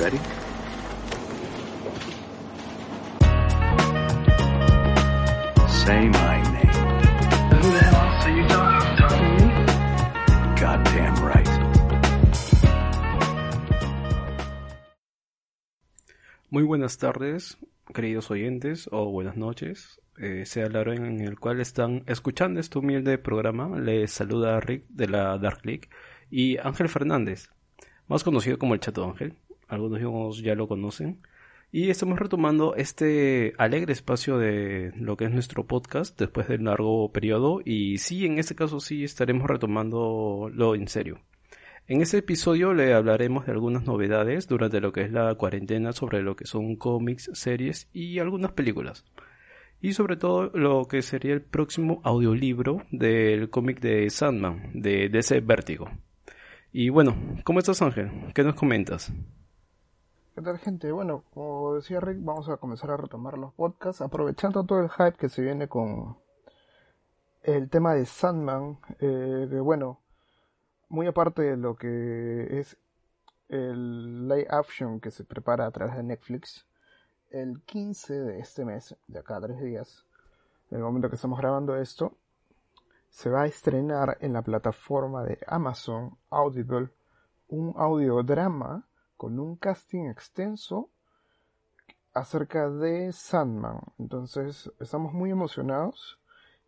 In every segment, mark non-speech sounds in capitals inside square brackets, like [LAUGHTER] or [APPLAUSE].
You ready? Say my name. Who the hell else are you talking, talking to me? Goddamn right. Muy buenas tardes, queridos oyentes, o buenas noches, eh, sea la hora en el cual están escuchando este humilde programa. Les saluda Rick de la Dark League y Ángel Fernández, más conocido como el Chato Ángel. Algunos ya lo conocen. Y estamos retomando este alegre espacio de lo que es nuestro podcast después del largo periodo. Y sí, en este caso sí estaremos retomando lo en serio. En este episodio le hablaremos de algunas novedades durante lo que es la cuarentena sobre lo que son cómics, series y algunas películas. Y sobre todo lo que sería el próximo audiolibro del cómic de Sandman, de DC Vértigo. Y bueno, ¿cómo estás Ángel? ¿Qué nos comentas? ¿Qué tal gente? Bueno, como decía Rick, vamos a comenzar a retomar los podcasts, aprovechando todo el hype que se viene con el tema de Sandman, eh, que bueno, muy aparte de lo que es el live action que se prepara a través de Netflix, el 15 de este mes, de acá a tres días, en el momento que estamos grabando esto, se va a estrenar en la plataforma de Amazon Audible un audiodrama con un casting extenso acerca de Sandman. Entonces estamos muy emocionados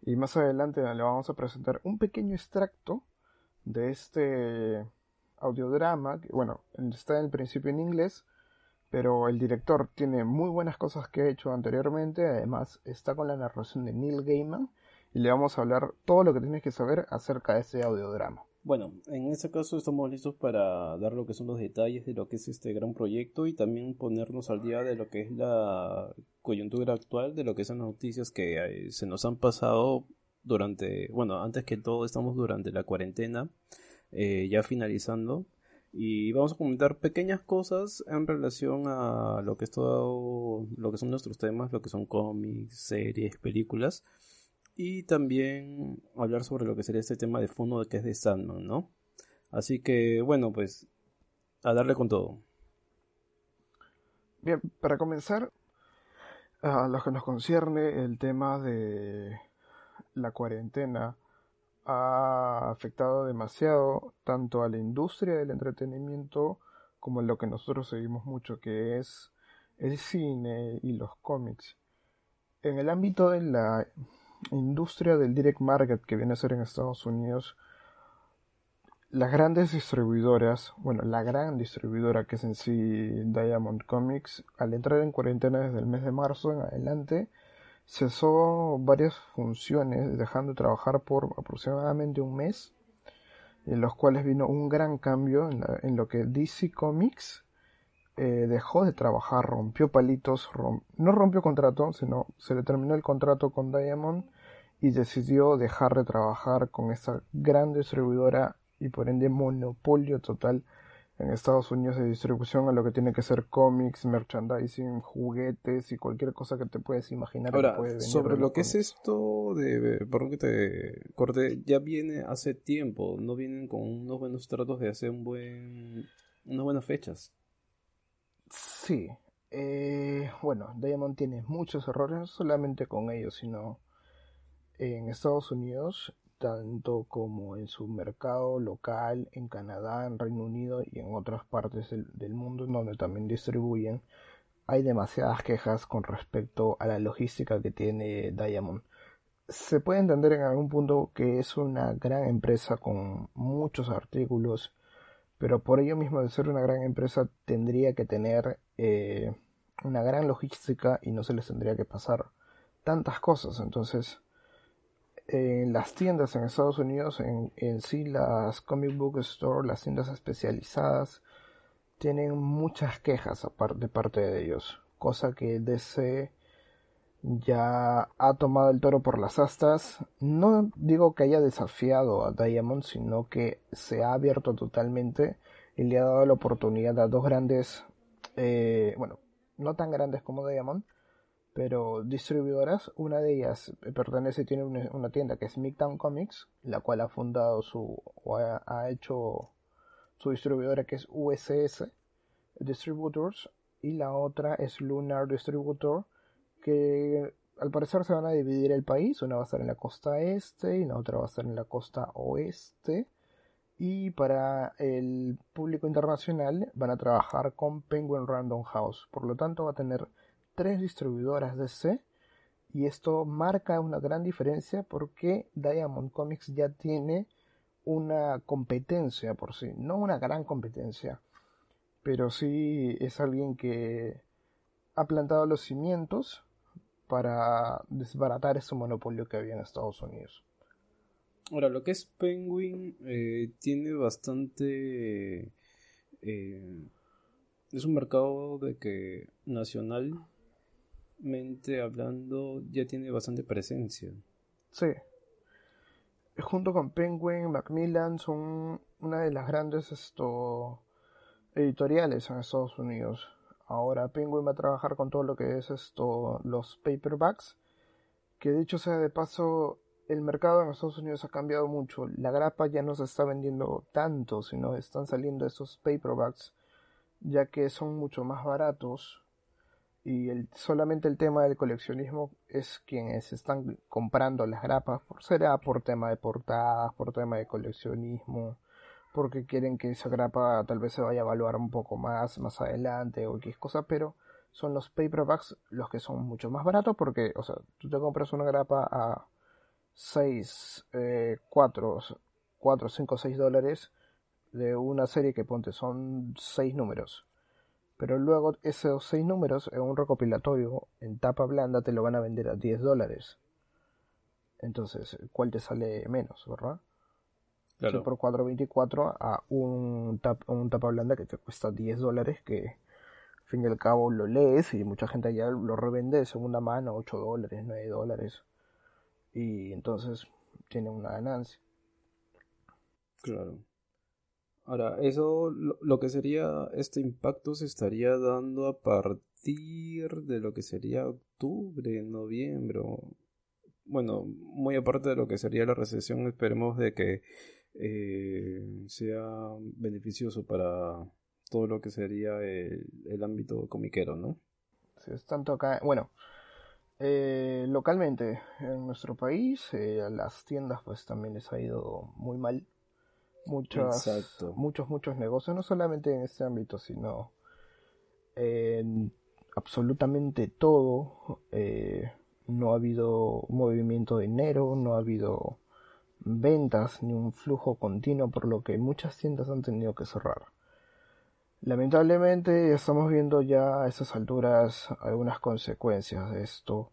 y más adelante le vamos a presentar un pequeño extracto de este audiodrama. Bueno, está en el principio en inglés, pero el director tiene muy buenas cosas que ha hecho anteriormente. Además está con la narración de Neil Gaiman y le vamos a hablar todo lo que tienes que saber acerca de este audiodrama. Bueno, en este caso estamos listos para dar lo que son los detalles de lo que es este gran proyecto y también ponernos al día de lo que es la coyuntura actual, de lo que son las noticias que eh, se nos han pasado durante, bueno, antes que todo estamos durante la cuarentena, eh, ya finalizando, y vamos a comentar pequeñas cosas en relación a lo que es todo, lo que son nuestros temas, lo que son cómics, series, películas y también hablar sobre lo que sería este tema de fondo que es de Sandman, ¿no? Así que, bueno, pues a darle con todo. Bien, para comenzar, a lo que nos concierne, el tema de la cuarentena ha afectado demasiado tanto a la industria del entretenimiento como en lo que nosotros seguimos mucho, que es el cine y los cómics. En el ámbito de la industria del direct market que viene a ser en Estados Unidos, las grandes distribuidoras, bueno, la gran distribuidora que es en sí Diamond Comics, al entrar en cuarentena desde el mes de marzo en adelante, cesó varias funciones, dejando de trabajar por aproximadamente un mes, en los cuales vino un gran cambio en, en lo que DC Comics eh, dejó de trabajar, rompió palitos, romp no rompió contrato, sino se le terminó el contrato con Diamond y decidió dejar de trabajar con esta gran distribuidora y por ende monopolio total en Estados Unidos de distribución a lo que tiene que ser cómics, merchandising, juguetes y cualquier cosa que te puedes imaginar. Ahora, que puede venir sobre lo que es esto de, perdón que te corte, ya viene hace tiempo, no vienen con unos buenos tratos de hacer un buen, unas buenas fechas. Sí. Eh, bueno, Diamond tiene muchos errores, no solamente con ellos, sino en Estados Unidos, tanto como en su mercado local, en Canadá, en Reino Unido y en otras partes del, del mundo donde también distribuyen. Hay demasiadas quejas con respecto a la logística que tiene Diamond. Se puede entender en algún punto que es una gran empresa con muchos artículos, pero por ello mismo de ser una gran empresa tendría que tener eh, una gran logística y no se les tendría que pasar tantas cosas. Entonces, en las tiendas en Estados Unidos, en, en sí las comic book store, las tiendas especializadas, tienen muchas quejas de parte de ellos, cosa que DC ya ha tomado el toro por las astas. No digo que haya desafiado a Diamond, sino que se ha abierto totalmente y le ha dado la oportunidad a dos grandes, eh, bueno, no tan grandes como Diamond, pero distribuidoras. Una de ellas pertenece, tiene una, tienda que es Midtown Comics, la cual ha fundado su, ha, ha hecho su distribuidora que es USS Distributors, y la otra es Lunar Distributor, que al parecer se van a dividir el país, una va a estar en la costa este y la otra va a estar en la costa oeste. Y para el público internacional van a trabajar con Penguin Random House. Por lo tanto va a tener tres distribuidoras DC. Y esto marca una gran diferencia porque Diamond Comics ya tiene una competencia por sí. No una gran competencia. Pero sí es alguien que ha plantado los cimientos para desbaratar ese monopolio que había en Estados Unidos. Ahora, lo que es Penguin eh, tiene bastante... eh, es un mercado de que nacionalmente hablando ya tiene bastante presencia. Sí. Junto con Penguin, Macmillan son una de las grandes esto, editoriales en Estados Unidos. Ahora Penguin va a trabajar con todo lo que es esto, los paperbacks. Que dicho sea de paso, el mercado en Estados Unidos ha cambiado mucho. La grapa ya no se está vendiendo tanto, sino están saliendo esos paperbacks, ya que son mucho más baratos. Y solamente el tema del coleccionismo es quienes están comprando las grapas, por, será por tema de portadas, por tema de coleccionismo, porque quieren que esa grapa tal vez se vaya a evaluar un poco más más adelante o X cosa, pero son los paperbacks los que son mucho más baratos porque, o sea, tú te compras una grapa a 6, eh, 4, 4, 5, 6 dólares de una serie que ponte son 6 números. Pero luego esos 6 números en un recopilatorio en tapa blanda te lo van a vender a 10 dólares. Entonces, ¿cuál te sale menos, verdad? Sí, por 4.24 a un, tap, un tapa blanda que te cuesta 10 dólares que al fin y al cabo lo lees y mucha gente ya lo revende de segunda mano 8 dólares, 9 dólares y entonces tiene una ganancia. Claro. Ahora, eso, lo, lo, que sería, este impacto se estaría dando a partir de lo que sería octubre, noviembre. Bueno, muy aparte de lo que sería la recesión, esperemos de que eh, sea beneficioso para todo lo que sería el, el ámbito comiquero, ¿no? Sí, es tanto acá, bueno, eh, localmente en nuestro país, eh, a las tiendas pues también les ha ido muy mal. Muchas, Exacto. muchos, muchos negocios, no solamente en este ámbito, sino en absolutamente todo. Eh, no ha habido movimiento de dinero, no ha habido ventas ni un flujo continuo, por lo que muchas tiendas han tenido que cerrar. Lamentablemente estamos viendo ya a esas alturas algunas consecuencias de esto.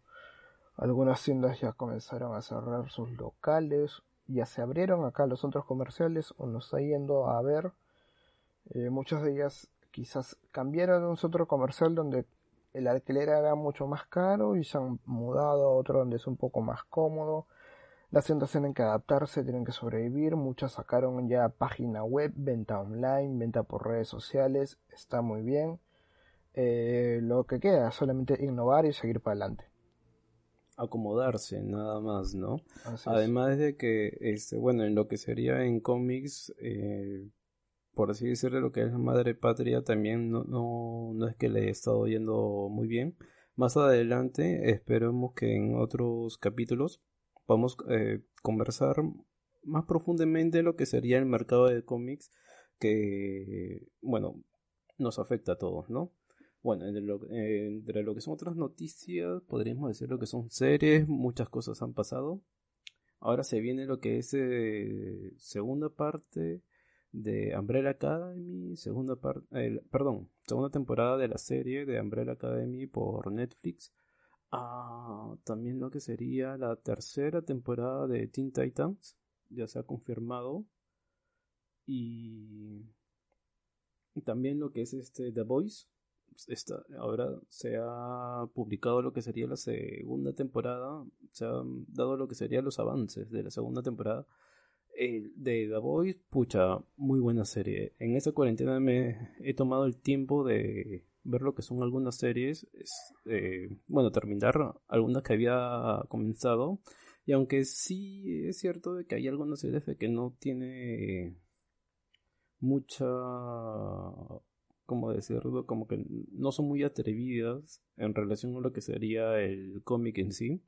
Algunas tiendas ya comenzaron a cerrar sus locales, ya se abrieron acá los centros comerciales o nos está yendo a ver. Eh, muchas de ellas quizás cambiaron de un centro comercial donde el alquiler era mucho más caro y se han mudado a otro donde es un poco más cómodo. Las tiendas tienen que adaptarse, tienen que sobrevivir. Muchas sacaron ya página web, venta online, venta por redes sociales. Está muy bien. Eh, lo que queda es solamente innovar y seguir para adelante. Acomodarse, nada más, ¿no? Así Además de que, este, bueno, en lo que sería en cómics, eh, por así decirlo, lo que es la madre patria también no, no, no es que le haya estado yendo muy bien. Más adelante, esperemos que en otros capítulos a eh, conversar más profundamente lo que sería el mercado de cómics que, bueno, nos afecta a todos, ¿no? Bueno, entre lo, entre lo que son otras noticias, podríamos decir lo que son series, muchas cosas han pasado. Ahora se viene lo que es eh, segunda parte de Umbrella Academy, segunda parte, eh, perdón, segunda temporada de la serie de Umbrella Academy por Netflix. Ah, también lo que sería la tercera temporada de Teen Titans, ya se ha confirmado. Y, también lo que es este The Voice. Está, ahora se ha publicado lo que sería la segunda temporada, se han dado lo que serían los avances de la segunda temporada. El de The Voice, pucha, muy buena serie. En esa cuarentena me he tomado el tiempo de ver lo que son algunas series, es, eh, bueno, terminar algunas que había comenzado. Y aunque sí es cierto de que hay algunas series que no tiene mucha, como decirlo, como que no son muy atrevidas en relación a lo que sería el cómic en sí.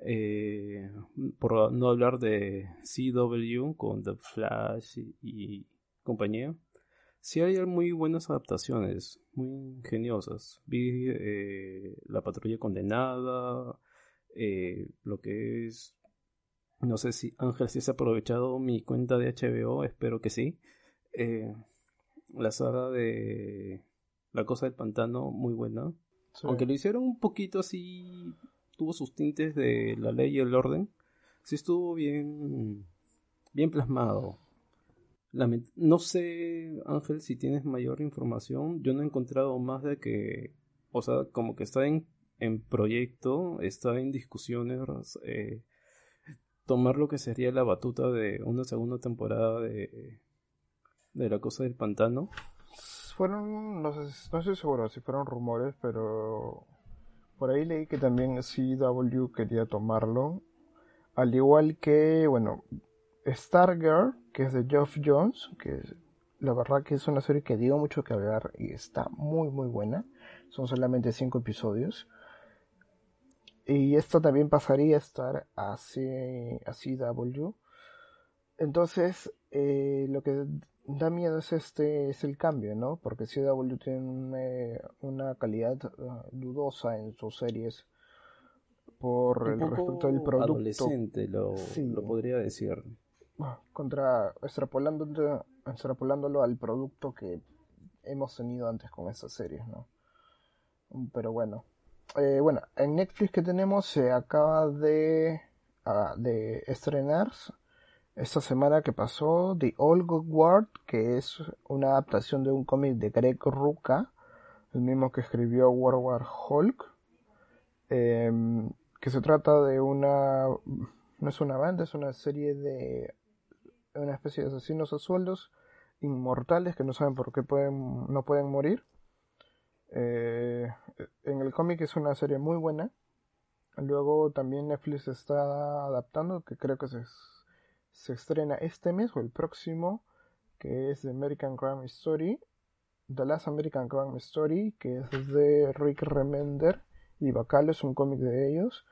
Eh, por no hablar de CW con The Flash y compañía sí hay muy buenas adaptaciones, muy ingeniosas. Vi eh, La Patrulla Condenada, eh, lo que es... No sé si Ángel si has aprovechado mi cuenta de HBO, espero que sí. Eh, la saga de La Cosa del Pantano, muy buena. Sí. Aunque lo hicieron un poquito así, tuvo sus tintes de la ley y el orden. Sí estuvo bien, bien plasmado. No sé, Ángel, si tienes mayor información. Yo no he encontrado más de que, o sea, como que está en, en proyecto, está en discusiones, eh, tomar lo que sería la batuta de una segunda temporada de, de La Cosa del Pantano. Fueron, no sé, no estoy seguro si fueron rumores, pero por ahí leí que también CW quería tomarlo. Al igual que, bueno, Stargirl, que es de Geoff Jones, que es- la verdad que es una serie que dio mucho que hablar y está muy muy buena. Son solamente cinco episodios. Y esto también pasaría a estar a, C- a CW. Entonces, eh, lo que da miedo es este es el cambio, ¿no? Porque CW tiene una, una calidad uh, dudosa en sus series por el respecto del producto adolescente, lo, Sí. lo podría decir. Contra extrapolándolo, extrapolándolo al producto que hemos tenido antes con estas series, ¿no? Pero bueno, Eh, bueno, en Netflix que tenemos se acaba de, ah, de estrenar esta semana que pasó The Old World, que es una adaptación de un cómic de Greg Rucka, el mismo que escribió World War Hulk, em, que se trata de una, no es una banda, es una serie de, una especie de asesinos a sueldos inmortales que no saben por qué pueden, no pueden morir. Eh, en el cómic es una serie muy buena. Luego también Netflix está adaptando, que creo que se, se estrena este mes o el próximo, que es The American Crime Story. The Last American Crime Story, que es de Rick Remender y Bacalo, es un cómic de ellos,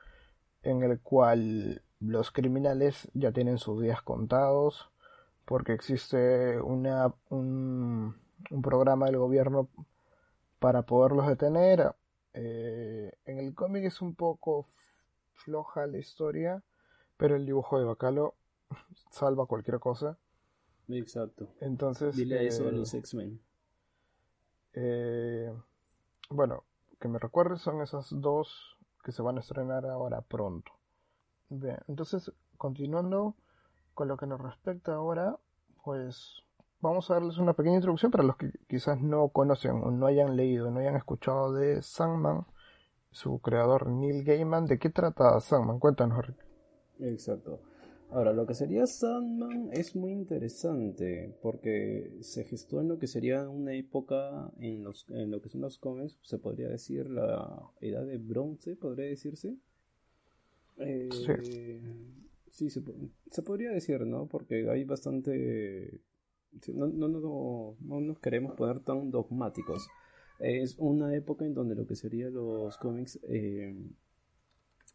en el cual los criminales ya tienen sus días contados, porque existe una, un, un programa del gobierno para poderlos detener. Eh, en el cómic es un poco floja la historia, pero el dibujo de Bacalo [LAUGHS] salva cualquier cosa. Exacto. Entonces, Dile eso a eh, los X-Men. eh, bueno, que me recuerde son esas dos que se van a estrenar ahora pronto. Bien, entonces, continuando con lo que nos respecta ahora, pues vamos a darles una pequeña introducción para los que quizás no conocen o no hayan leído, no hayan escuchado de Sandman, su creador Neil Gaiman. ¿De qué trata Sandman? Cuéntanos, Rick. Exacto. Ahora, lo que sería Sandman es muy interesante porque se gestó en lo que sería una época en, los, en lo que son los cómics, se podría decir la edad de bronce, podría decirse. Eh, sí, se, po- se podría decir, ¿no? Porque hay bastante... sí, No, no, no, no, no nos queremos poner tan dogmáticos. Es una época en donde lo que serían los cómics... eh,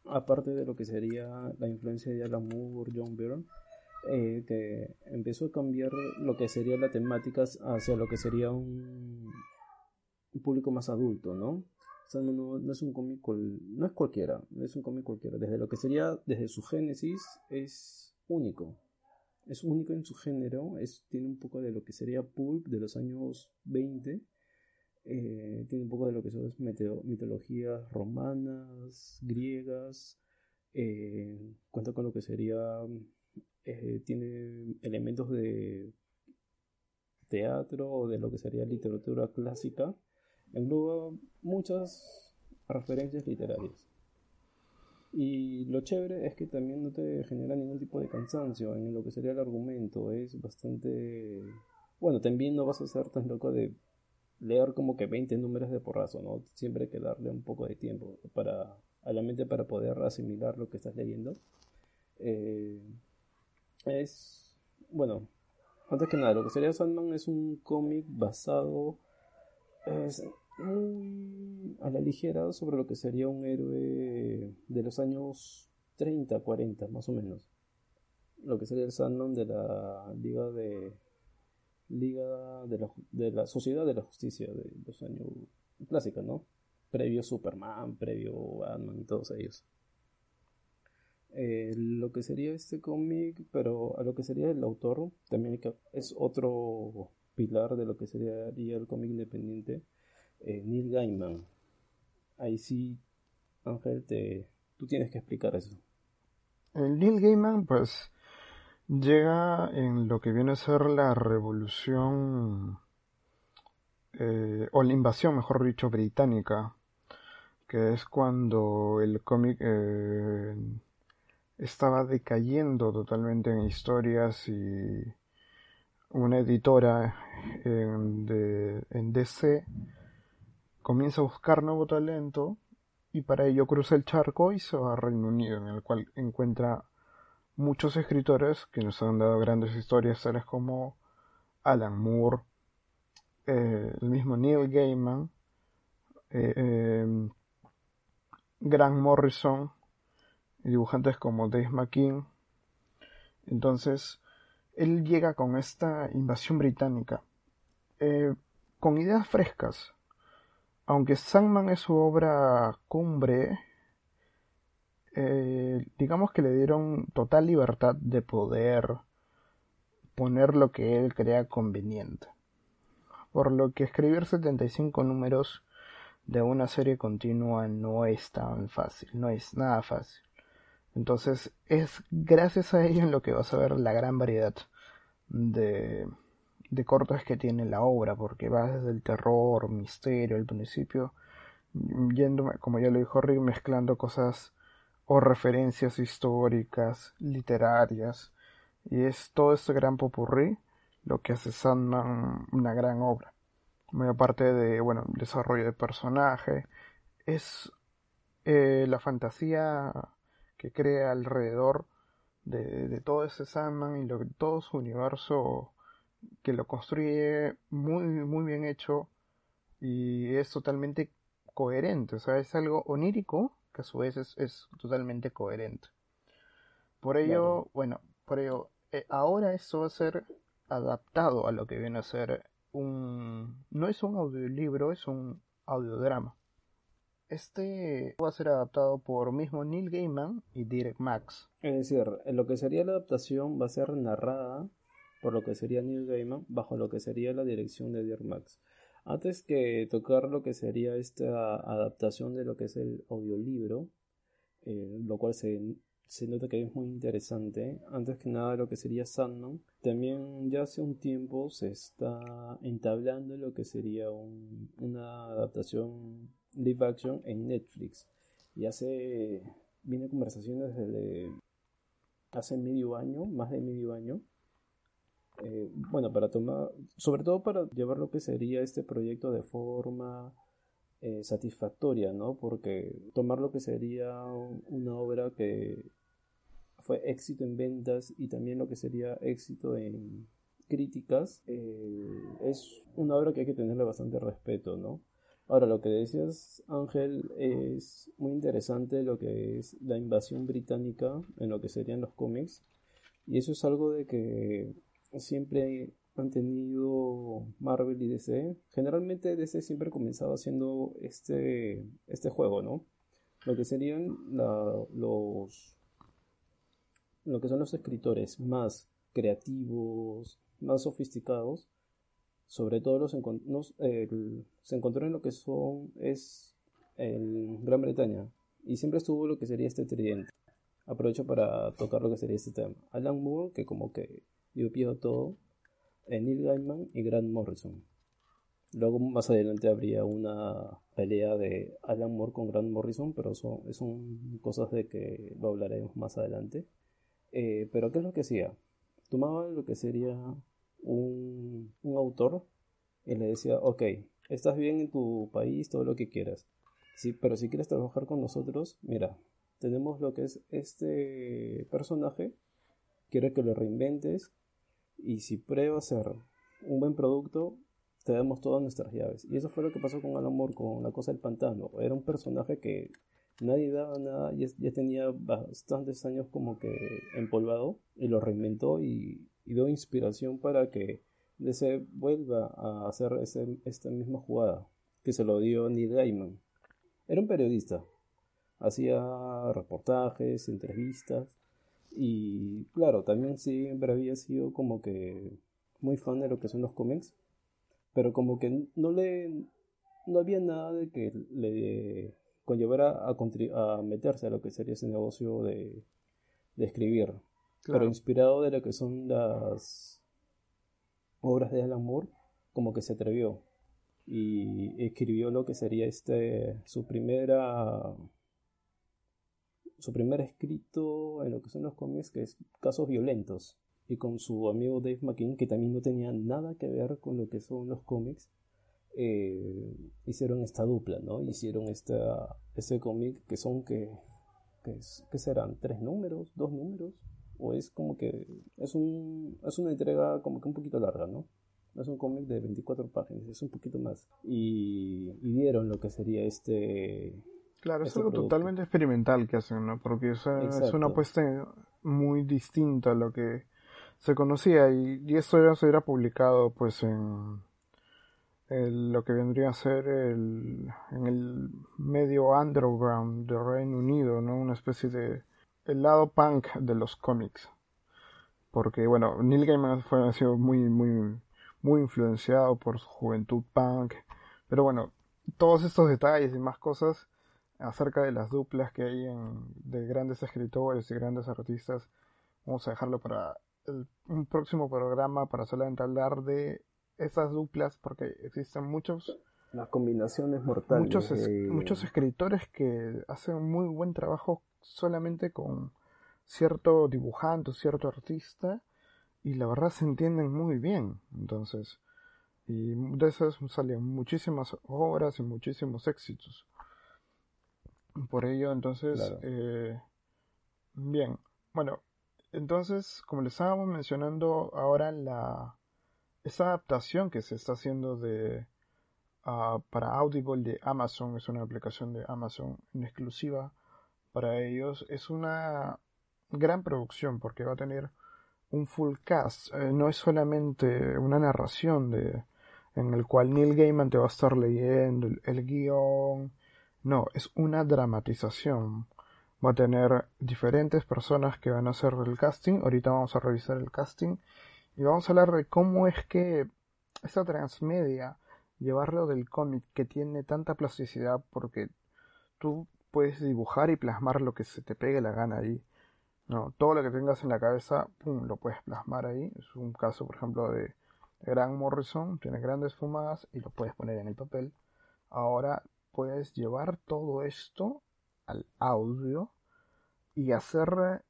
aparte de lo que sería la influencia de Alan Moore, John Byrne, eh, que empezó a cambiar lo que sería la temática hacia lo que sería un público más adulto, ¿no? No, no- es un cómic, no es cualquiera, es un cómic cualquiera. Desde lo que sería, desde su génesis, es único. Es único en su género, es, tiene un poco de lo que sería pulp de los años 20. Eh, tiene un poco de lo que son mitologías romanas, griegas. eh, cuenta con lo que sería. eh, tiene elementos de teatro o de lo que sería literatura clásica. Engloba muchas referencias literarias. Y lo chévere es que también no te genera ningún tipo de cansancio en lo que sería el argumento. Es bastante... Bueno, también no vas a ser tan loco de leer como que 20 números de porrazo, ¿no? Siempre hay que darle un poco de tiempo para, a la mente para poder asimilar lo que estás leyendo. Eh, es... Bueno, antes que nada, lo que sería Sandman es un cómic basado... Es muy a la ligera sobre lo que sería un héroe de los años 30, 40, más o menos. Lo que sería el Sandman de la Liga de Liga de la, de la Sociedad de la Justicia de los años clásica, ¿no? Previo Superman, previo Batman y todos ellos. Eh, lo que sería este cómic, pero a lo que sería el autor, también es otro pilar de lo que sería el cómic independiente, eh, Neil Gaiman. Ahí sí, Ángel, te, tú tienes que explicar eso. El Neil Gaiman, pues, llega en lo que viene a ser la revolución, eh, o la invasión, mejor dicho, británica, que es cuando el cómic eh, estaba decayendo totalmente en historias y una editora de- en DC comienza a buscar nuevo talento y para ello cruza el charco y se va a Reino Unido, en el cual encuentra muchos escritores que nos han dado grandes historias, tales como Alan Moore, eh, el mismo Neil Gaiman, eh, eh, Grant Morrison, dibujantes como Dave McKean. Entonces, él llega con esta invasión británica, con ideas frescas, aunque Sandman es su obra cumbre, eh, digamos que le dieron total libertad de poder poner lo que él crea conveniente. Por lo que escribir 75 números de una serie continua no es tan fácil, no es nada fácil. Entonces es gracias a ello en lo que vas a ver la gran variedad de, de cortes que tiene la obra, porque va desde el terror, misterio, al principio, yendo, como ya lo dijo Rick, mezclando cosas o referencias históricas, literarias, y es todo este gran popurrí lo que hace Sandman una gran obra. Muy aparte de, bueno, desarrollo de personaje, es eh, la fantasía que crea alrededor de, todo ese Sandman y lo, todo su universo que lo construye muy, muy bien hecho y es totalmente coherente, o sea, es algo onírico que a su vez es, es totalmente coherente. Por ello, Claro. bueno, por ello, eh, ahora esto va a ser adaptado a lo que viene a ser un... no es un audiolibro, es un audiodrama. Este va a ser adaptado por mismo Neil Gaiman y Dirk Max. Es decir, lo que sería la adaptación va a ser narrada por lo que sería Neil Gaiman bajo lo que sería la dirección de Dirk Max. Antes que tocar lo que sería esta adaptación de lo que es el audiolibro, eh, lo cual se, se nota que es muy interesante, antes que nada lo que sería Sandman, también ya hace un tiempo se está entablando lo que sería un- una adaptación live action en Netflix. Y hace, viene conversaciones desde hace medio año, más de medio año, eh, bueno, para tomar, sobre todo para llevar lo que sería este proyecto de forma eh, satisfactoria, ¿no? Porque tomar lo que sería una obra que fue éxito en ventas y también lo que sería éxito en críticas, eh, es una obra que hay que tenerle bastante respeto, ¿no? Ahora, lo que decías, Ángel, es muy interesante lo que es la invasión británica en lo que serían los cómics. Y eso es algo de que siempre han tenido Marvel y DC. Generalmente DC siempre comenzaba haciendo este, este juego, ¿no? Lo que serían los lo que son los escritores más creativos, más sofisticados, sobre todo los el- se encontró en lo que son es en Gran Bretaña y siempre estuvo lo que sería este tridente. Aprovecho para tocar lo que sería este tema. Alan Moore, que como que a todo, eh, Neil Gaiman y Grant Morrison. Luego más adelante habría una pelea de Alan Moore con Grant Morrison, pero son, son cosas de que lo hablaremos más adelante. Eh, pero ¿qué es lo que hacía? Tomaba lo que sería un, un autor y le decía, ok, estás bien en tu país, todo lo que quieras. Sí, pero si quieres trabajar con nosotros, mira, tenemos lo que es este personaje, quiero que lo reinventes y si pruebas ser un buen producto, te damos todas nuestras llaves. Y eso fue lo que pasó con Alan con La Cosa del Pantano. Era un personaje que nadie daba nada, ya, ya tenía bastantes años como que empolvado y lo reinventó y, y dio inspiración para que DC vuelva a hacer ese, esta misma jugada que se lo dio Neil Gaiman. Era un periodista, hacía reportajes, entrevistas y claro, también siempre había sido como que muy fan de lo que son los cómics, pero como que no le no había nada de que le conllevara a, a meterse a lo que sería ese negocio de, de escribir, pero inspirado de lo que son las obras de Alan Moore, como que se atrevió y escribió lo que sería este su primera su primer escrito en lo que son los cómics que es Casos Violentos y con su amigo Dave McKean que también no tenía nada que ver con lo que son los cómics eh, hicieron esta dupla no hicieron esta este cómic que son que que, serán tres números dos números o es como que es un es una entrega como que un poquito larga no no es un cómic de 24 páginas, es un poquito más. Y, y dieron lo que sería este... Claro, es este algo producto. totalmente experimental que hacen, ¿no? Porque o sea, es una apuesta muy distinta a lo que se conocía y, y esto ya se hubiera publicado pues en el- lo que vendría a ser el, en el medio underground del Reino Unido, ¿no? Una especie de el lado punk de los cómics. Porque, bueno, Neil Gaiman fue, ha sido muy, muy, muy influenciado por su juventud punk. Pero bueno, todos estos detalles y más cosas acerca de las duplas que hay en, de grandes escritores y grandes artistas, vamos a dejarlo para el- un próximo programa para solamente hablar de esas duplas porque existen muchos Las combinaciones mortales. muchos, es- de- muchos escritores que hacen muy buen trabajo solamente con cierto dibujante cierto artista y la verdad se entienden muy bien. Entonces, y de esas salen muchísimas obras y muchísimos éxitos. Por ello, entonces, Claro. eh, bien, bueno, entonces, como les estábamos mencionando ahora, la esa adaptación que se está haciendo de ah, para Audible de Amazon, es una aplicación de Amazon en exclusiva para ellos, es una gran producción porque va a tener un full cast, eh, no es solamente una narración de en el cual Neil Gaiman te va a estar leyendo el, el guion, no, es una dramatización. Va a tener diferentes personas que van a hacer el casting. Ahorita vamos a revisar el casting y vamos a hablar de cómo es que esta transmedia, llevarlo del cómic que tiene tanta plasticidad porque tú puedes dibujar y plasmar lo que se te pegue la gana ahí. No, todo lo que tengas en la cabeza, pum, lo puedes plasmar ahí. Es un caso, por ejemplo, de Grant Morrison, tiene grandes fumadas y lo puedes poner en el papel. Ahora puedes llevar todo esto al audio y hacer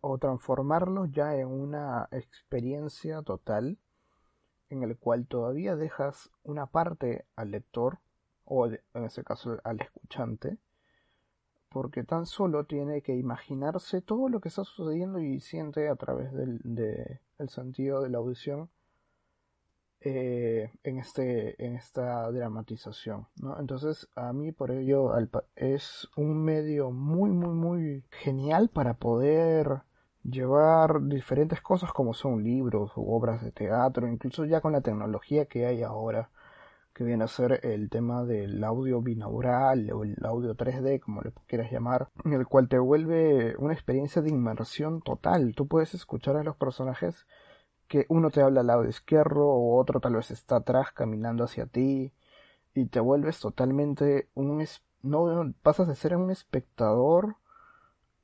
o transformarlo ya en una experiencia total en el cual todavía dejas una parte al lector o en ese caso al escuchante porque tan solo tiene que imaginarse todo lo que está sucediendo y siente a través del de, sentido de la audición eh, en este en esta dramatización ¿no? entonces a mí por ello es un medio muy muy muy genial para poder llevar diferentes cosas como son libros u obras de teatro incluso ya con la tecnología que hay ahora que viene a ser el tema del audio binaural o el audio 3D, como le quieras llamar, en el cual te vuelve una experiencia de inmersión total. Tú puedes escuchar a los personajes que uno te habla al lado izquierdo o otro tal vez está atrás caminando hacia ti y te vuelves totalmente un no pasas de ser un espectador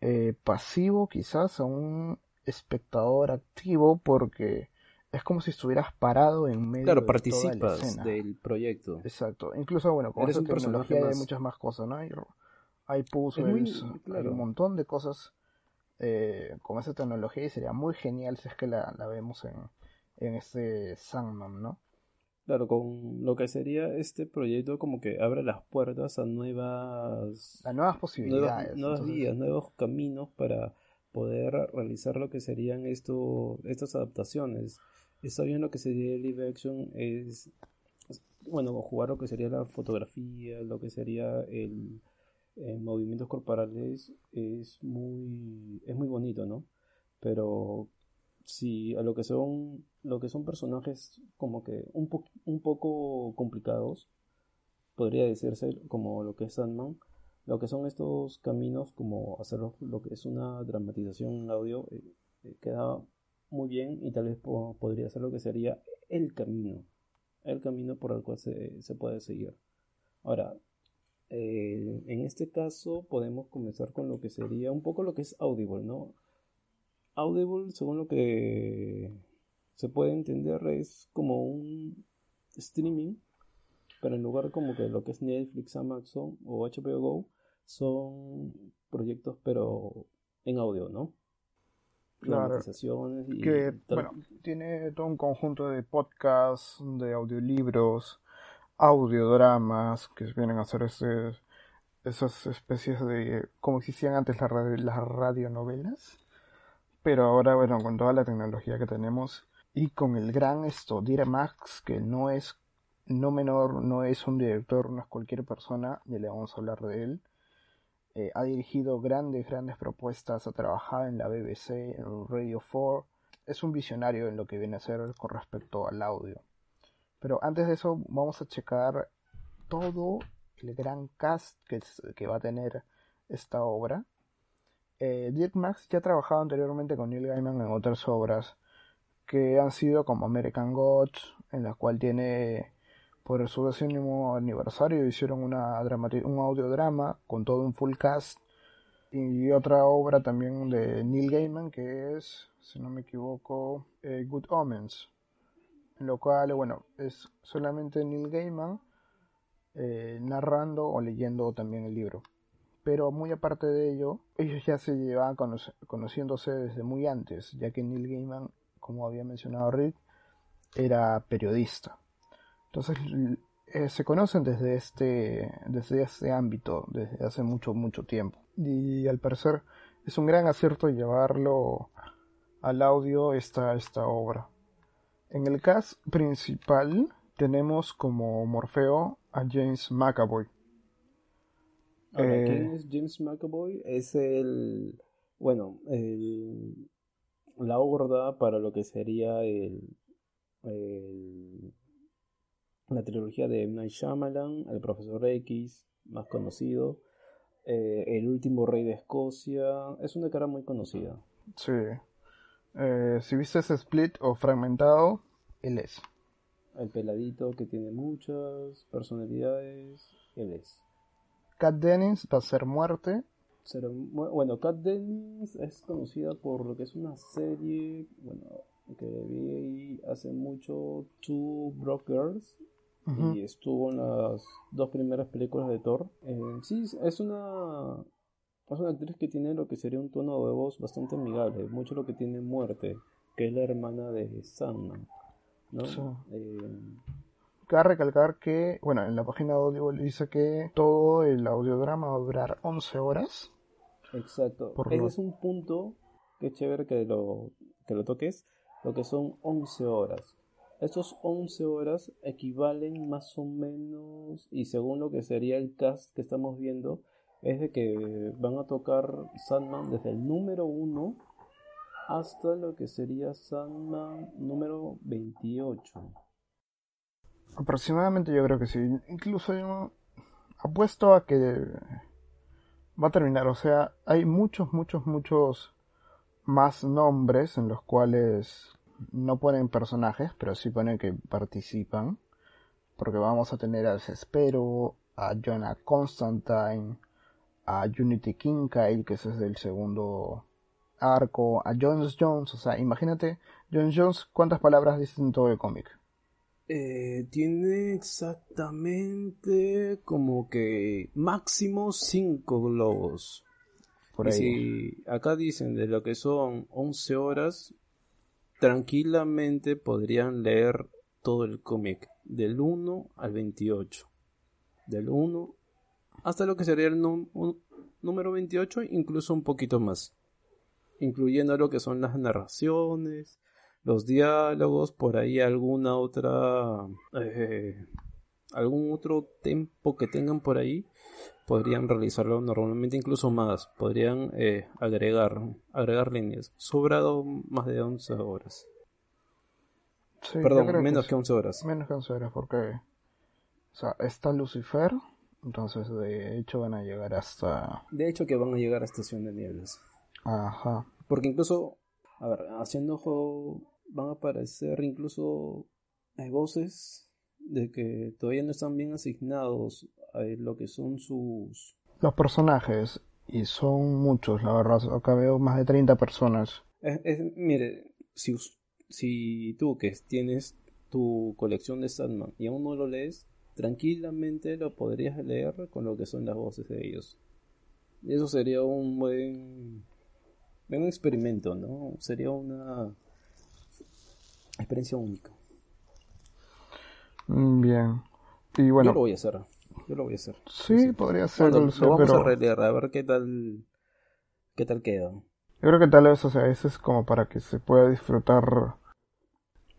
eh, pasivo quizás a un espectador activo porque es como si estuvieras parado en medio Claro, de toda la participas escena. del proyecto. Exacto. Incluso, bueno, con esa tecnología hay más. muchas más cosas, ¿no? Hay, hay puzzles, muy- hay un montón de cosas eh, con esa tecnología y sería muy genial si es que la, la vemos en, en este Sandman, ¿no? Claro, con lo que sería este proyecto como que abre las puertas a nuevas A nuevas posibilidades. nuevas entonces- vías, nuevos caminos para poder realizar lo que serían esto, estas adaptaciones. Está bien lo que sería el live action, es, es- bueno, jugar lo que sería la fotografía, lo que sería el, eh, movimientos corporales, es muy, es muy bonito, ¿no? Pero si a lo que son, lo que son personajes como que un, po- un poco complicados, podría decirse como lo que es Sandman, lo que son estos caminos como hacer lo, que es una dramatización en audio eh, eh, queda muy bien y tal vez po- podría ser lo que sería el camino el camino por el cual se, se puede seguir ahora eh, en este caso podemos comenzar con lo que sería un poco lo que es Audible no Audible según lo que se puede entender es como un streaming pero en lugar como que lo que es Netflix, Amazon o HBO Go son proyectos pero en audio, ¿no? Claro. Y que bueno tiene todo un conjunto de podcasts, de audiolibros, audiodramas que vienen a ser esas especies de como existían antes las, radio- las radionovelas, pero ahora bueno con toda la tecnología que tenemos y con el gran esto Max que no es no menor, no es un director, no es cualquier persona, ya le vamos a hablar de él. Eh, ha dirigido grandes, grandes propuestas, ha trabajado en la BBC, en Radio 4. Es un visionario en lo que viene a ser con respecto al audio. Pero antes de eso, vamos a checar todo el gran cast que, va a tener esta obra. Eh, Dirk Max ya ha trabajado anteriormente con Neil Gaiman en otras obras que han sido como American Gods, en la cual tiene por su décimo aniversario hicieron una un audiodrama con todo un full cast y otra obra también de Neil Gaiman que es, si no me equivoco, eh, Good Omens, lo cual, bueno, es solamente Neil Gaiman eh, narrando o leyendo también el libro. Pero muy aparte de ello, [LAUGHS] ellos ya se llevaban conociéndose desde muy antes, ya que Neil Gaiman, como había mencionado Rick, era periodista. Entonces eh, se conocen desde este, desde este ámbito, desde hace mucho, mucho tiempo. Y al parecer es un gran acierto llevarlo al audio esta, esta obra. En el cast principal tenemos como Morfeo a James McAvoy. Ahora, eh, ¿quién es James McAvoy? Es el, bueno, el, la horda para lo que sería el, el- la trilogía de M. Night Shyamalan, el Profesor X, más conocido, eh, el último rey de Escocia, es una cara muy conocida. Sí. Eh, si viste ese split o fragmentado, él es. El peladito que tiene muchas personalidades, él es. Kat Dennings va a ser muerte. Será bueno, Kat Dennings es conocida por lo que es una serie, bueno, que vi hace mucho, Two Broke Girls, Ujú. y estuvo en las dos primeras películas de Thor. Eh, sí, es una, es una actriz que tiene lo que sería un tono de voz bastante amigable, mucho lo que tiene Muerte, que es la hermana de Sandman, ¿no? Sí. Eh, Cabe recalcar que, bueno, en la página de Audible dice que todo el audiodrama va a durar 11 horas. Exacto. Por Ese lo- es un punto que es chévere que lo, que lo toques, lo que son 11 horas. Estos 11 horas equivalen más o menos, y según lo que sería el cast que estamos viendo, es de que van a tocar Sandman desde el número 1 hasta lo que sería Sandman número 28. Aproximadamente yo creo que sí. Incluso yo apuesto a que va a terminar. O sea, hay muchos, muchos, muchos más nombres en los cuales no ponen personajes, pero sí ponen que participan. Porque vamos a tener a Spero, a Jonah Constantine, a Unity Kincaid, que es del segundo arco, a Jones Jones. O sea, imagínate, Jones Jones, ¿cuántas palabras dice en todo el cómic? Eh, tiene exactamente como que máximo 5 globos. Por Y ahí. si acá dicen de lo que son 11 horas, tranquilamente podrían leer todo el cómic, del 1 al 28. Del 1 hasta lo que sería el número 28, incluso un poquito más. Incluyendo lo que son las narraciones, los diálogos, por ahí alguna otra... eh, algún otro tempo que tengan por ahí podrían realizarlo normalmente incluso más podrían eh, agregar agregar líneas sobrado más de 11 horas Sí, perdón menos sí. que 11 horas Menos que 11 horas, porque. O sea, está Lucifer. Entonces, de hecho, van a llegar hasta. de hecho que van a llegar a estación de nieblas Ajá. porque incluso a ver haciendo ojo van a aparecer incluso hay voces de que todavía no están bien asignados a lo que son sus Los personajes. Y son muchos, la verdad. Acá veo más de 30 personas. Es- es- mire, si, si tú que tienes tu colección de Sandman y aún no lo lees, tranquilamente lo podrías leer con lo que son las voces de ellos. Y eso sería un buen, buen experimento, ¿no? Sería una experiencia única. Mm, Bien. Y Yo bueno, lo voy a hacer. Yo lo voy a hacer. sí, podría ser. Bueno, no lo vamos pero a releer, a ver qué tal, qué tal queda. yo creo que tal vez, o sea, ese es como para que se pueda disfrutar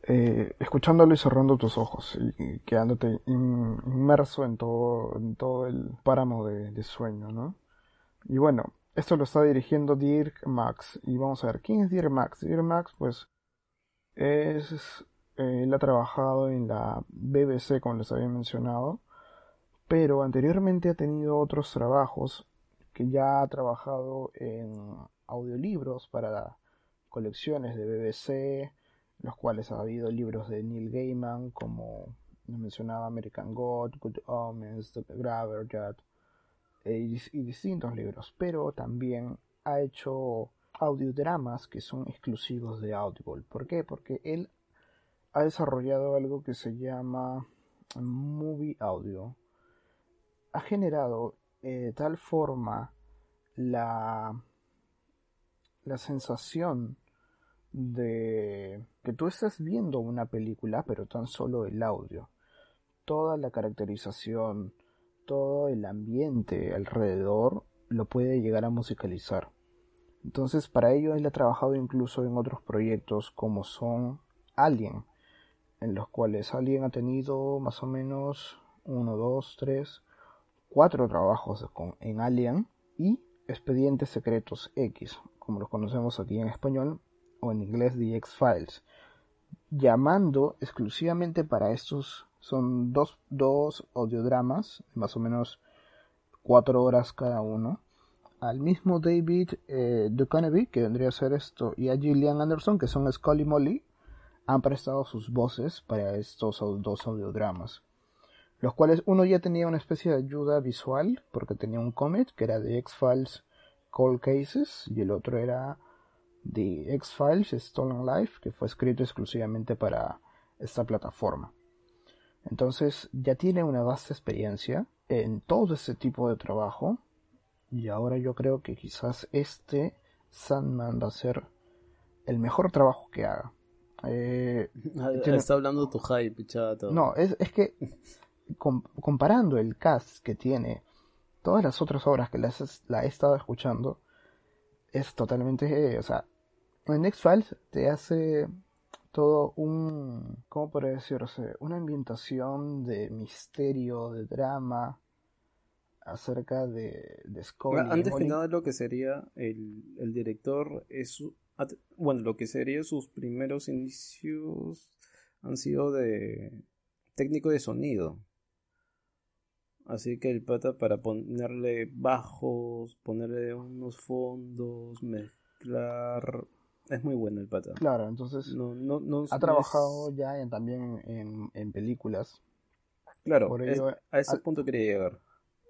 eh, escuchándolo y cerrando tus ojos y, y quedándote in- inmerso en todo, en todo el páramo de, de sueño, ¿no? Y bueno, esto lo está dirigiendo Dirk Max. Y vamos a ver, ¿quién es Dirk Max? Dirk Max, pues, es, eh, él ha trabajado en la BBC, como les había mencionado, pero anteriormente ha tenido otros trabajos que ya ha trabajado en audiolibros para colecciones de BBC, los cuales ha habido libros de Neil Gaiman, como nos mencionaba American God, Good Omens, The Graveyard, eh, y, dis- y distintos libros, pero también ha hecho audiodramas que son exclusivos de Audible. ¿Por qué? Porque él ha desarrollado algo que se llama Movie Audio. Ha generado eh, de tal forma la, la sensación de que tú estás viendo una película, pero tan solo el audio. Toda la caracterización, todo el ambiente alrededor lo puede llegar a musicalizar. Entonces, para ello él ha trabajado incluso en otros proyectos como son Alien, en los cuales Alien ha tenido más o menos uno, dos, tres, cuatro trabajos con, en Alien y Expedientes Secretos X, como los conocemos aquí en español o en inglés The X-Files, llamando exclusivamente para estos, son dos, dos audiodramas, más o menos cuatro horas cada uno, al mismo David eh, Duchovny, que vendría a ser esto, y a Gillian Anderson, que son Scully Molly, han prestado sus voces para estos dos audiodramas. Los cuales uno ya tenía una especie de ayuda visual, porque tenía un cómic que era de X-Files Cold Cases, y el otro era de X-Files Stolen Life, que fue escrito exclusivamente para esta plataforma. Entonces ya tiene una vasta experiencia en todo ese tipo de trabajo, y ahora yo creo que quizás este Sandman va a ser el mejor trabajo que haga. Eh, Tiene- Está hablando tu hype, chato. no, es, es que com- comparando el cast que tiene todas las otras obras que las, la he estado escuchando, es totalmente, eh, o sea, en X-Files te hace todo un, ¿cómo podría decirse? Una ambientación de misterio, de drama, acerca de, de Scully. Antes que nada, lo que sería el, el director es bueno, lo que sería sus primeros inicios han sido de técnico de sonido. Así que el pata para ponerle bajos, ponerle unos fondos, mezclar Es muy bueno el pata. Claro, entonces No, no, no, ha trabajado es- ya en- también en, en películas. Claro, por es- ello, a ese punto quería llegar.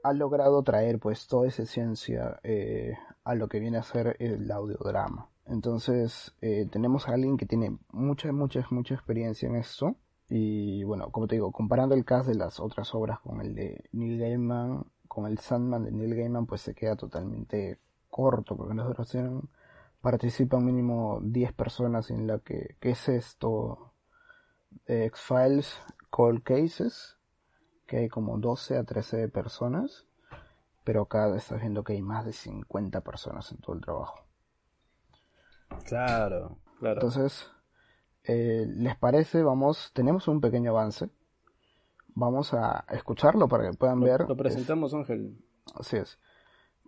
Ha logrado traer pues toda esa esencia eh, a lo que viene a ser el audiodrama. Entonces eh, tenemos a alguien que tiene mucha, mucha, mucha experiencia en esto. Y bueno, como te digo, comparando el cast de las otras obras con el de Neil Gaiman, con el Sandman de Neil Gaiman, pues se queda totalmente corto, porque en la duración participan mínimo 10 personas en la que, ¿qué es esto? X-Files Cold Cases, que hay como 12 a 13 personas, pero acá estás viendo que hay más de 50 personas en todo el trabajo. Claro, claro. Entonces, eh, ¿les parece? Vamos, tenemos un pequeño avance. Vamos a escucharlo para que puedan lo, ver. lo presentamos, Ángel. Así es.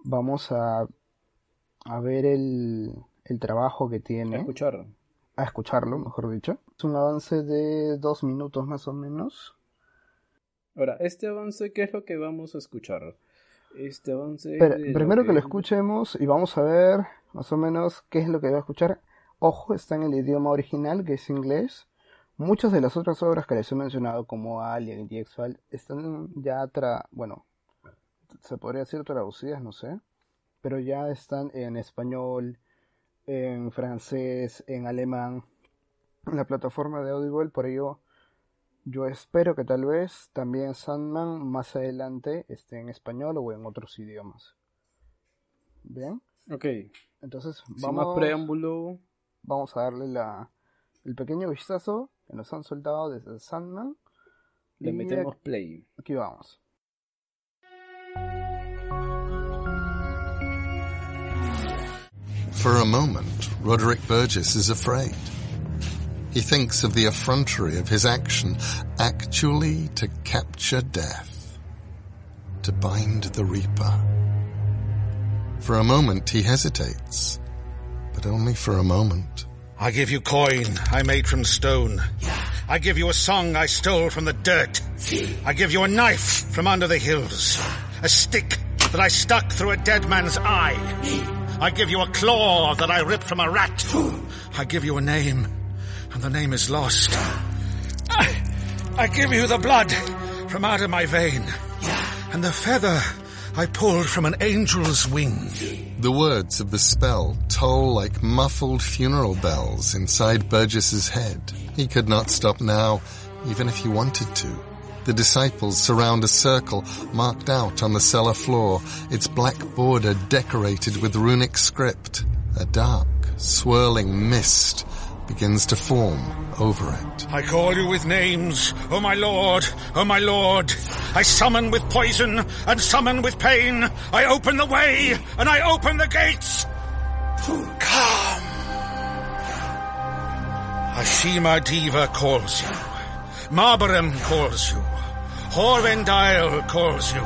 Vamos a, a ver el, el trabajo que A tiene. escuchar. A escucharlo, mejor dicho. Es un avance de dos minutos más o menos. Ahora, este avance, ¿qué es lo que vamos a escuchar? Este avance. Pero, primero que lo es- escuchemos y vamos a ver más o menos qué es lo que va a escuchar. Ojo, está en el idioma original, que es inglés. Muchas de las otras obras que les he mencionado, como Alien y están ya tra bueno, se podría decir traducidas, no sé, pero ya están en español, en francés, en alemán, en la plataforma de Audible, por ello yo espero que tal vez también Sandman más adelante esté en español o en otros idiomas. Bien, Ok, entonces sin vamos, más preámbulo, vamos a darle la, el pequeño vistazo que nos han soltado desde Sandman. le Y metemos play. Aquí vamos. For a moment, Roderick Burgess is afraid. He thinks of the effrontery of his action, actually to capture death, to bind the Reaper. For a moment he hesitates, but only for a moment. I give you coin I made from stone. I give you a song I stole from the dirt. I give you a knife from under the hills. A stick that I stuck through a dead man's eye. I give you a claw that I ripped from a rat. I give you a name, and the name is lost. I, I give you the blood from out of my vein, and the feather I pulled from an angel's wing. The words of the spell toll like muffled funeral bells inside Burgess's head. He could not stop now, even if he wanted to. The disciples surround a circle marked out on the cellar floor, its black border decorated with runic script. A dark, swirling mist begins to form over it. I call you with names, oh my lord, oh my lord. I summon with poison and summon with pain. I open the way and I open the gates. Come. Ashima Diva calls you. Marbaram calls you. Horvendile calls you.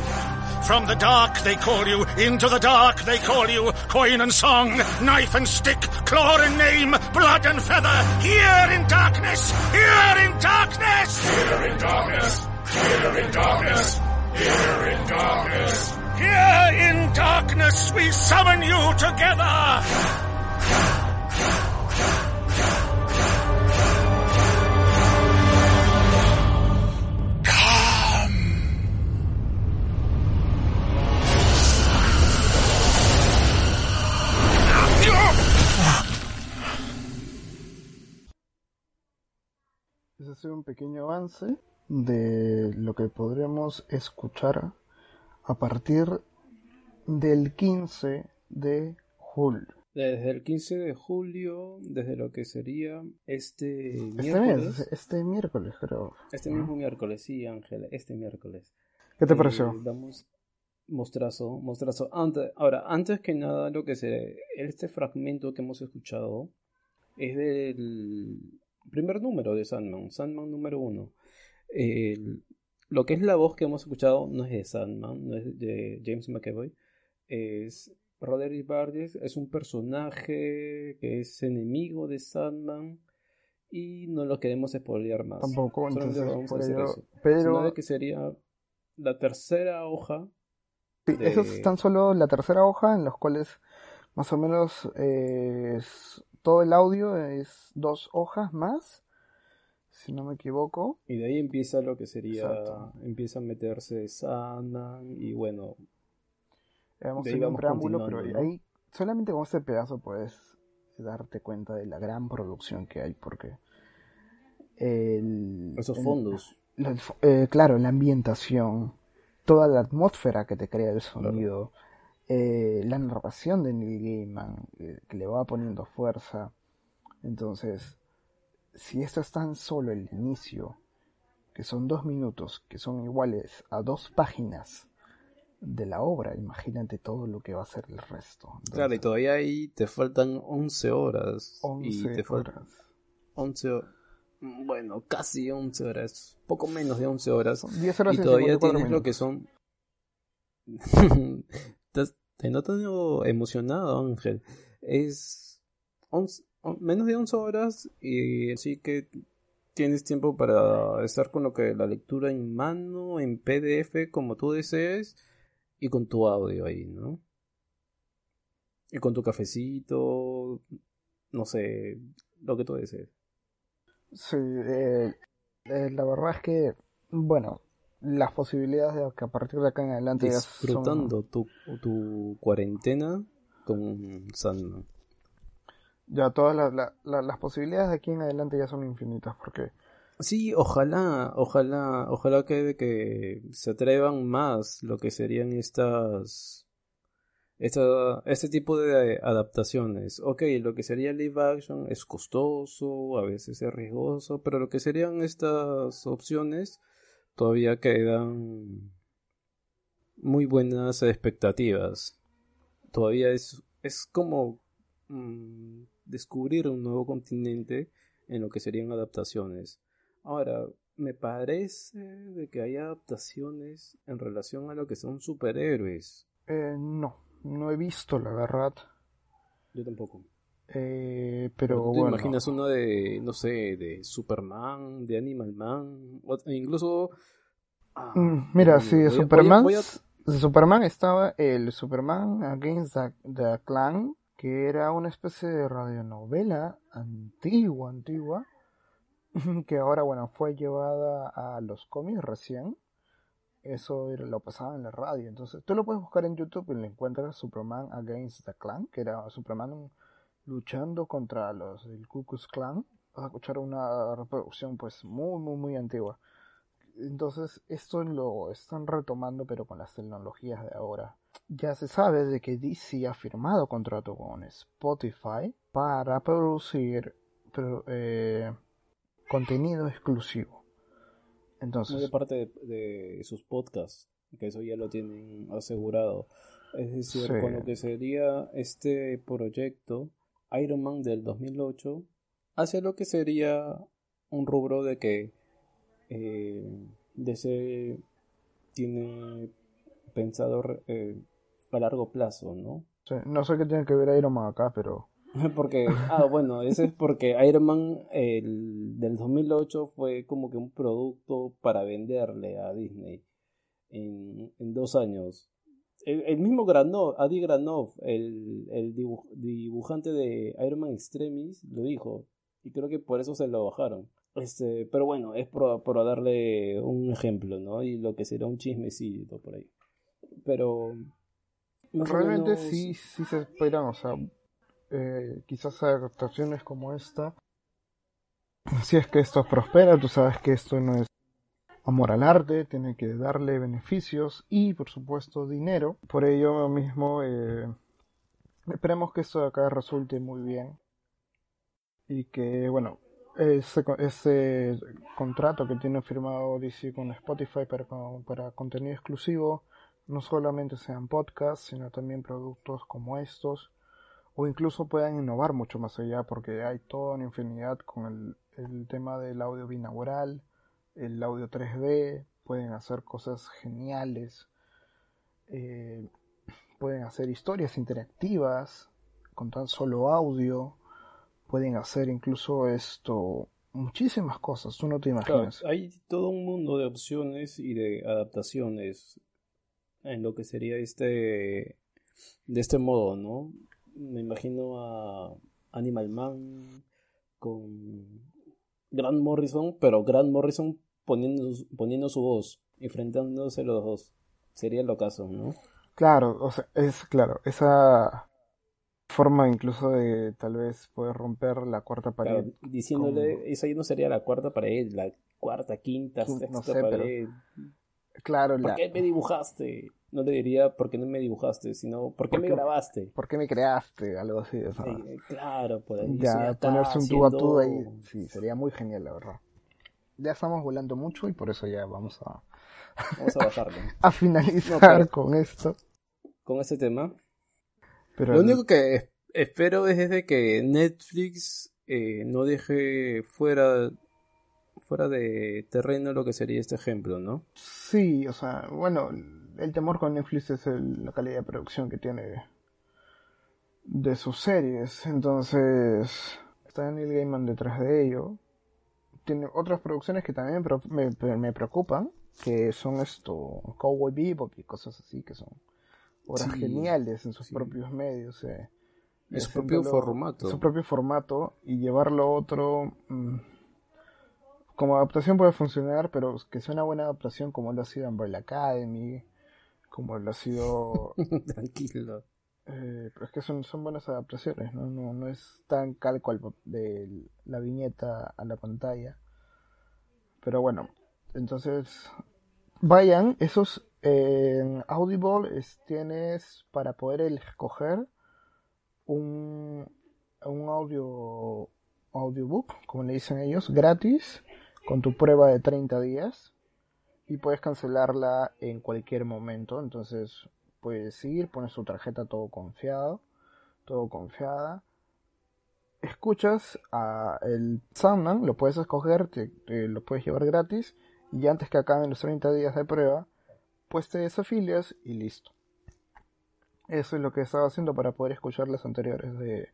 From the dark they call you, into the dark they call you. Coin and song, knife and stick, claw and name, blood and feather. Here in darkness, here in darkness. Here in darkness, here in darkness, here in darkness. Here in darkness we summon you together. Avance de lo que podremos escuchar a partir del 15 de julio. Desde el 15 de julio, desde lo que sería este Este miércoles. mes, este miércoles creo. Este mismo miércoles, sí, Ángel, este miércoles. ¿Qué te Eh, pareció? damos mostrazo, mostrazo. Antes, ahora, antes que nada, lo que se, este fragmento que hemos escuchado es del primer número de Sandman, Sandman número uno. Lo que es la voz que hemos escuchado no es de Sandman, no es de James McAvoy, es Roderick Burgess, es un personaje que es enemigo de Sandman y no lo queremos spoilear más. Tampoco, entonces, vamos a hacer eso. pero- de que sería la tercera hoja Sí, de- Esa es tan solo la tercera hoja en los cuales más o menos eh, s- todo el audio es dos hojas más, si no me equivoco. Y de ahí empieza lo que sería, Exacto. empieza a meterse Sandman y bueno, Hemos hecho un preámbulo, pero ahí solamente con este pedazo puedes darte cuenta de la gran producción que hay, porque el, esos fondos. el eh, claro, la ambientación, toda la atmósfera que te crea el sonido, eh, la narración de Neil Gaiman, eh, que le va poniendo fuerza. Entonces, si esto es tan solo el inicio, que son dos minutos, que son iguales a dos páginas de la obra, imagínate todo lo que va a ser el resto. Claro, y Entonces, todavía ahí te faltan 11 horas. y 11 te faltan horas. 11 horas. Bueno, casi 11 horas. Poco menos de 11 horas. Son 10 horas Y y todavía 54 tienes lo que son. [LAUGHS] Te notas emocionado, Ángel. Es 11 on- menos de 11 horas y así que tienes tiempo para estar con lo que la lectura en mano, en PDF, como tú desees, y con tu audio ahí, ¿no? Y con tu cafecito, no sé, lo que tú desees. Sí, eh, eh, la verdad es que, bueno, las posibilidades de que a partir de acá en adelante ya son- Disfrutando tu, tu cuarentena con Sandman. ya todas las, la- la- las posibilidades de aquí en adelante ya son infinitas, porque Sí, ojalá, ojalá, ojalá que, que se atrevan más lo que serían estas, esta, este tipo de adaptaciones. Ok, lo que sería live action es costoso, a veces es riesgoso, pero lo que serían estas opciones todavía quedan muy buenas expectativas. Todavía es, es como mm, descubrir un nuevo continente en lo que serían adaptaciones. Ahora, me parece de que hay adaptaciones en relación a lo que son superhéroes. eh, no, no he visto la verdad, Yo tampoco. Eh, pero ¿Tú te bueno, imaginas uno de, no sé, de Superman, de Animal Man, incluso... ah, Mm, mira, sí, de Superman, voy a- voy a- de Superman estaba el Superman Against the, the Clan, que era una especie de radionovela antigua, antigua, [LAUGHS] que ahora, bueno, fue llevada a los cómics recién. Eso era- lo pasaba en la radio. Entonces, tú lo puedes buscar en YouTube y le encuentras Superman Against the Clan, que era Superman luchando contra los del Ku Klux Klan. Vas a escuchar una reproducción, pues, muy, muy, muy antigua. Entonces, esto lo están retomando, pero con las tecnologías de ahora. Ya se sabe de que DC ha firmado contrato con Spotify para producir pro- eh, contenido exclusivo. Entonces, de, de sus podcasts, que eso ya lo tienen asegurado. Es decir, Sí. con lo que sería este proyecto, Iron Man del 2008, hace lo que sería un rubro de que eh, DC tiene pensado eh, a largo plazo, ¿no? sí, no sé qué tiene que ver Iron Man acá, pero [LAUGHS] Porque, ah, bueno, ese es porque Iron Man el, del 2008 fue como que un producto para venderle a Disney en, en dos años. El, el mismo Granov, Adi Granov, el, el dibu- dibujante de Iron Man Extremis, lo dijo. Y creo que por eso se lo bajaron. Este, pero bueno, es por, por darle un ejemplo, ¿no? Y lo que será un chismecito por ahí. Pero... realmente menos- sí, sí se esperan, o sea, eh, quizás adaptaciones como esta. Si es que esto prospera, tú sabes que esto no es amor al arte, tiene que darle beneficios y, por supuesto, dinero. Por ello mismo, eh, esperemos que esto de acá resulte muy bien y que, bueno, ese, ese contrato que tiene firmado DC con Spotify para contenido exclusivo no solamente sean podcasts, sino también productos como estos, o incluso puedan innovar mucho más allá, porque hay toda una infinidad con el, el tema del audio binaural, el audio 3D, pueden hacer cosas geniales, eh, pueden hacer historias interactivas con tan solo audio, pueden hacer incluso esto, muchísimas cosas, tú no te Claro, imaginas. hay todo un mundo de opciones y de adaptaciones en lo que sería este de este modo, ¿no? Me imagino a Animal Man, con Grant Morrison, pero Grant Morrison poniendo, poniendo su voz, enfrentándose los dos. Sería el ocaso, ¿no? Claro, o sea, es claro, esa forma incluso de tal vez poder romper la cuarta pared. Claro, diciéndole, esa ya no sería la cuarta pared, la cuarta, quinta, No sexta pero- pared. Claro, ¿Por la, qué me dibujaste? No le diría por qué no me dibujaste, sino por qué ¿Por me qué- grabaste. ¿por qué me creaste? Algo así, o sea, Eh, claro, por ahí. ya ponerse un tú a tú ahí, sí, sería muy genial, la verdad. Ya estamos volando mucho y por eso ya vamos a, Vamos a bajarlo. [LAUGHS] a finalizar No, pero- con esto. Con este tema. Pero Lo único que es- espero es de que Netflix eh, no deje fuera fuera de terreno lo que sería este ejemplo, ¿no? Sí, o sea, bueno, el temor con Netflix es el- la calidad de producción que tiene de sus series. Entonces, está Neil Gaiman detrás de ello. Tiene otras producciones que también me, me preocupan, que son esto, Cowboy Bebop y cosas así, que son obras Sí, geniales en sus sí. propios medios. eh. En su propio formato. Su propio formato y llevarlo a otro... mm, como adaptación puede funcionar, pero que sea una buena adaptación como lo ha sido Umbrella Academy, como lo ha sido... Tranquilo. eh, pero es que son, son buenas adaptaciones, ¿no? No, no es tan calco al de la viñeta a la pantalla. Pero bueno, entonces vayan, esos en Audible es- tienes para poder escoger un, un audio audiobook, como le dicen ellos, gratis, con tu prueba de 30 días y puedes cancelarla en cualquier momento. Entonces puedes ir, pones tu tarjeta todo confiado, todo confiada. Escuchas a el Soundman, lo puedes escoger, te- lo puedes llevar gratis y antes que acaben los 30 días de prueba, pues te desafilias y listo. Eso es lo que estaba haciendo para poder escuchar las anteriores de,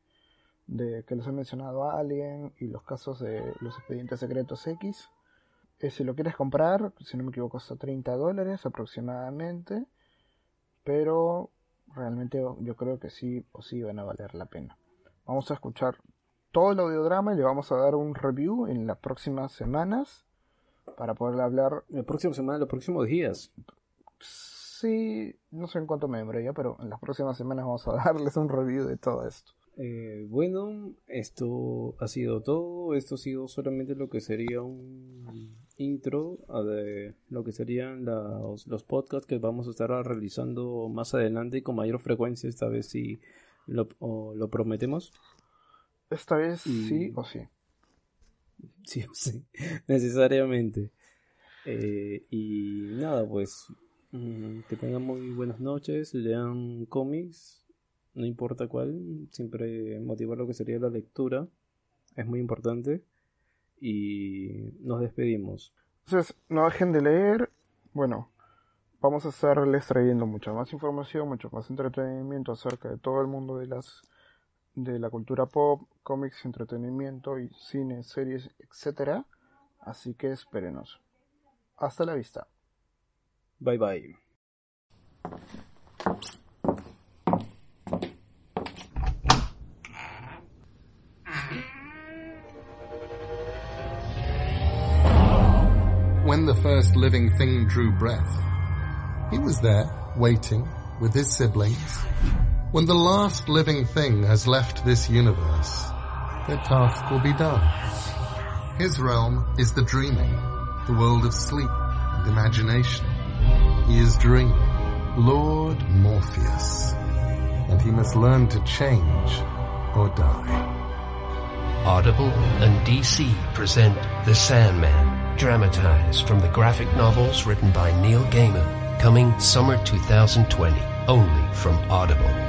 de que les he mencionado Alien y los casos de los expedientes secretos X. Eh, si lo quieres comprar, si no me equivoco, hasta 30 dólares aproximadamente. Pero realmente yo creo que sí o sí van a valer la pena. Vamos a escuchar todo el audiodrama y le vamos a dar un review en las próximas semanas para poder hablar. La próxima semana, los próximos días. Sí, no sé en cuánto me demoré ya, pero en las próximas semanas vamos a [LAUGHS] darles un review de todo esto. Eh, bueno, esto ha sido todo. Esto ha sido solamente lo que sería un intro a de lo que serían los, los podcasts que vamos a estar realizando más adelante y con mayor frecuencia. Esta vez si lo, o lo prometemos. Esta vez Y- sí o sí. [LAUGHS] Sí, sí, necesariamente. Eh, y nada, pues mm, que tengan muy buenas noches, lean cómics, no importa cuál, siempre motivar lo que sería la lectura, es muy importante. Y nos despedimos. Entonces, no dejen de leer. Bueno, vamos a estarles trayendo mucha más información, mucho más entretenimiento acerca de todo el mundo de las de la cultura pop, cómics, entretenimiento y cine, series, etcétera. Así que espérenos. Hasta la vista. Bye bye. First living thing drew breath, he was there, waiting, with his siblings. When the last living thing has left this universe, their task will be done. His realm is the dreaming, the world of sleep and imagination. He is dreaming, Lord Morpheus, and he must learn to change or die. Audible and DC present The Sandman, dramatized from the graphic novels written by Neil Gaiman, coming summer 2020, only from Audible.